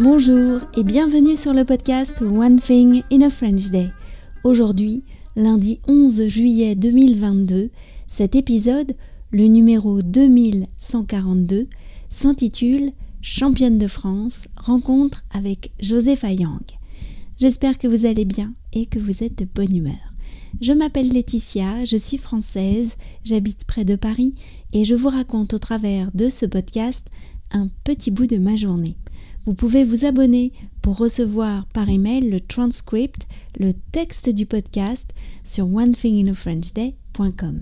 Bonjour et bienvenue sur le podcast One Thing in a French Day. Aujourd'hui, lundi 11 juillet 2022, cet épisode, le numéro 2142, s'intitule Championne de France, rencontre avec Josepha Yang. J'espère que vous allez bien et que vous êtes de bonne humeur. Je m'appelle Laetitia, je suis française, j'habite près de Paris et je vous raconte au travers de ce podcast un petit bout de ma journée. Vous pouvez vous abonner pour recevoir par email le transcript, le texte du podcast sur onethinginafrenchday.com.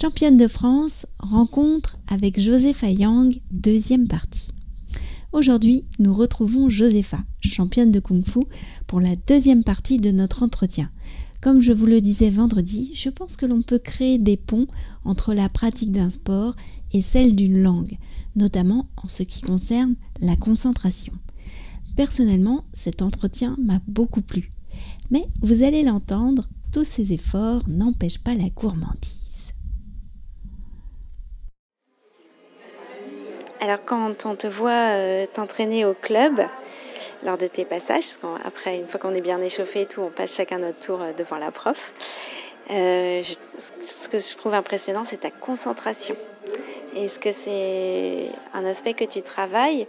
Championne de France, rencontre avec Josepha Yang, deuxième partie. Aujourd'hui, nous retrouvons Josepha, championne de Kung Fu, pour la deuxième partie de notre entretien. Comme je vous le disais vendredi, je pense que l'on peut créer des ponts entre la pratique d'un sport et celle d'une langue notamment en ce qui concerne la concentration. Personnellement, cet entretien m'a beaucoup plu. Mais vous allez l'entendre, tous ces efforts n'empêchent pas la gourmandise. Alors quand on te voit euh, t'entraîner au club, lors de tes passages, parce qu'après, une fois qu'on est bien échauffé et tout, on passe chacun notre tour euh, devant la prof. Euh, ce que je trouve impressionnant, c'est ta concentration. Est-ce que c'est un aspect que tu travailles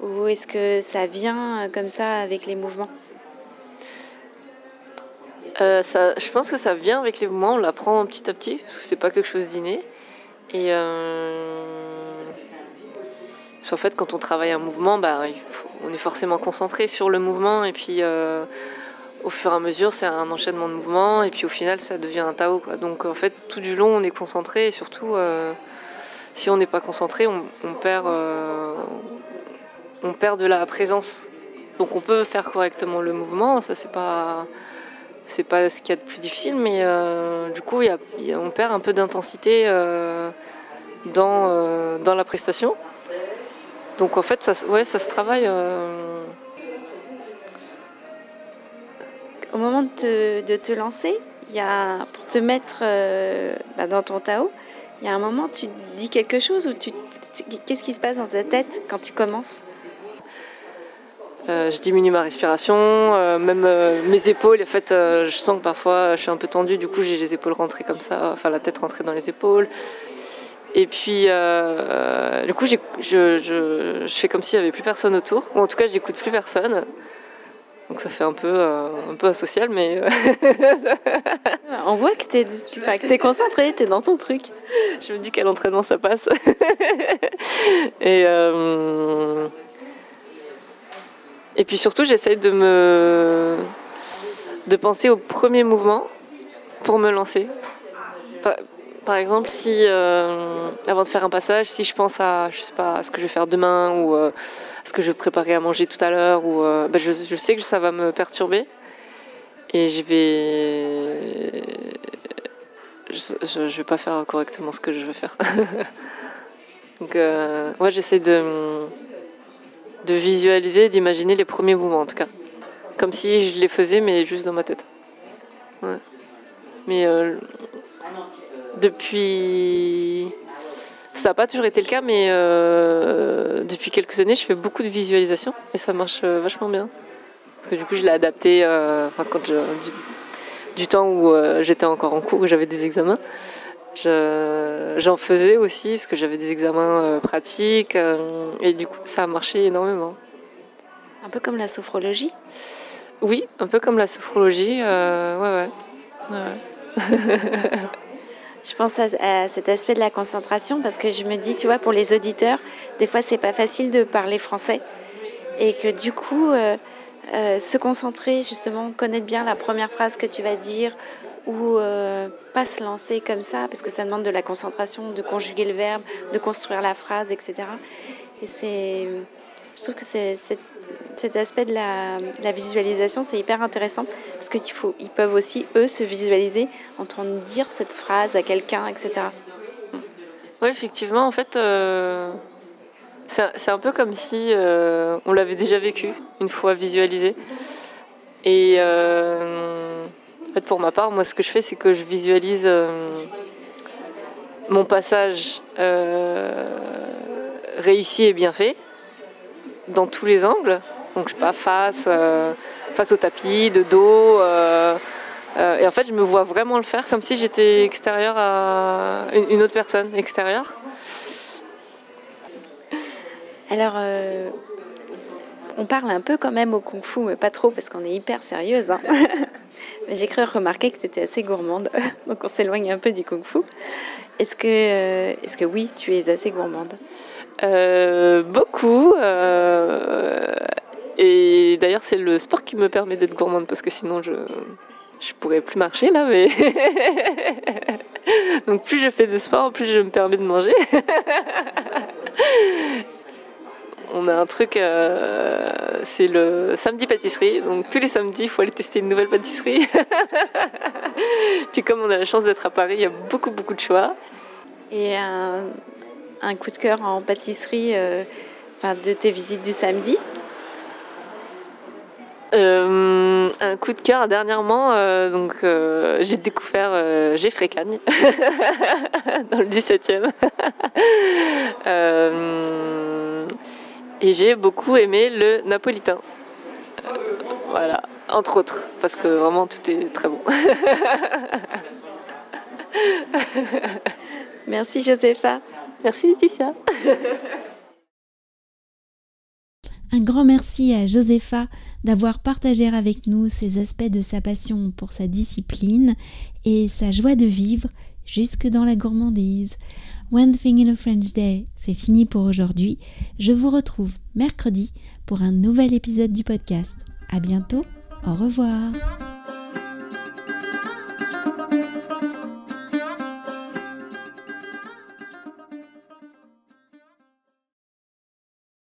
ou est-ce que ça vient comme ça avec les mouvements? Euh, Je pense que ça vient avec les mouvements, on l'apprend petit à petit parce que c'est pas quelque chose d'inné. Et euh, en fait, quand on travaille un mouvement, bah, on est forcément concentré sur le mouvement et puis euh, au fur et à mesure, c'est un enchaînement de mouvements et puis au final, ça devient un Tao. Donc en fait, tout du long, on est concentré et surtout si on n'est pas concentré, on, perd, euh, on perd de la présence. Donc on peut faire correctement le mouvement, ça c'est pas pas ce qu'il y a de plus difficile, mais euh, du coup on perd un peu d'intensité euh, dans la prestation. Donc en fait ça, ouais, ça se travaille. Au moment de te, lancer, y a, pour te mettre bah, dans ton Tao, il y a un moment, tu dis quelque chose ou tu... qu'est-ce qui se passe dans ta tête quand tu commences? Euh, je diminue ma respiration, euh, même euh, mes épaules. En fait, je sens que parfois je suis un peu tendue, du coup j'ai les épaules rentrées comme ça, enfin la tête rentrée dans les épaules. Et puis, du coup, je, je, je, fais comme s'il n'y avait plus personne autour, ou en tout cas, j'écoute plus personne. Donc ça fait un peu, euh, un peu asocial, mais... Euh, On voit que tu es, es, concentré, tu es dans ton truc. Je me dis quel entraînement ça passe. et, euh, et puis surtout, j'essaye de me... de penser au premier mouvement pour me lancer. Par exemple, si euh, avant de faire un passage, si je pense à, je sais pas, ce que je vais faire demain ou euh, ce que je vais préparer à manger tout à l'heure, ou euh, ben, je, sais que ça va me perturber et je vais, je, vais pas faire correctement ce que je veux faire. Donc, moi, j'essaie de de visualiser, d'imaginer les premiers mouvements en tout cas, comme si je les faisais mais juste dans ma tête. Mais depuis. Ça n'a pas toujours été le cas, mais euh, depuis quelques années, je fais beaucoup de visualisation et ça marche euh, vachement bien. Parce que du coup, je l'ai adapté euh, quand du, temps où j'étais encore en cours, où j'avais des examens. J'en faisais aussi parce que j'avais des examens pratiques et du coup, ça a marché énormément. Un peu comme la sophrologie? Oui, un peu comme la sophrologie. ouais, ouais. ouais. Je pense à, cet aspect de la concentration parce que je me dis, tu vois, pour les auditeurs, des fois, c'est pas facile de parler français et que du coup, euh, euh, se concentrer, justement, connaître bien la première phrase que tu vas dire ou euh, pas se lancer comme ça parce que ça demande de la concentration, de conjuguer le verbe, de construire la phrase, etc. Et c'est, je trouve que cet aspect de la, visualisation, c'est hyper intéressant parce qu'ils peuvent aussi, eux, se visualiser en train de dire cette phrase à quelqu'un, etc. Oui, effectivement, en fait, euh, c'est un peu comme si euh, on l'avait déjà vécu, une fois visualisé. Et euh, en fait, pour ma part, moi, ce que je fais, c'est que je visualise mon passage réussi et bien fait dans tous les angles. Donc je sais pas, face, face au tapis, de dos. et en fait, je me vois vraiment le faire comme si j'étais extérieure à une autre personne extérieure. Alors, on parle un peu quand même au kung fu, mais pas trop parce qu'on est hyper sérieuse. Hein. J'ai cru remarquer que c'était assez gourmande, donc on s'éloigne un peu du kung fu. Est-ce que, euh, est-ce que oui, tu es assez gourmande? Euh, Beaucoup. Euh, et d'ailleurs, c'est le sport qui me permet d'être gourmande parce que sinon, je je pourrais plus marcher là, mais donc plus je fais de sport, plus je me permets de manger. on a un truc, euh, c'est le samedi pâtisserie. Donc tous les samedis, il faut aller tester une nouvelle pâtisserie. Puis comme on a la chance d'être à Paris, il y a beaucoup beaucoup de choix. Et un, coup de cœur en pâtisserie, euh, de tes visites du samedi euh, un coup de cœur dernièrement, donc j'ai découvert Geoffrey Cagne dans le 17e. Et j'ai beaucoup aimé le napolitain. voilà, entre autres, parce que vraiment tout est très bon. Merci Josepha. Merci Laetitia. Un grand merci à Josepha d'avoir partagé avec nous ces aspects de sa passion pour sa discipline et sa joie de vivre jusque dans la gourmandise. One Thing in a French Day, c'est fini pour aujourd'hui. Je vous retrouve mercredi pour un nouvel épisode du podcast. À bientôt, au revoir.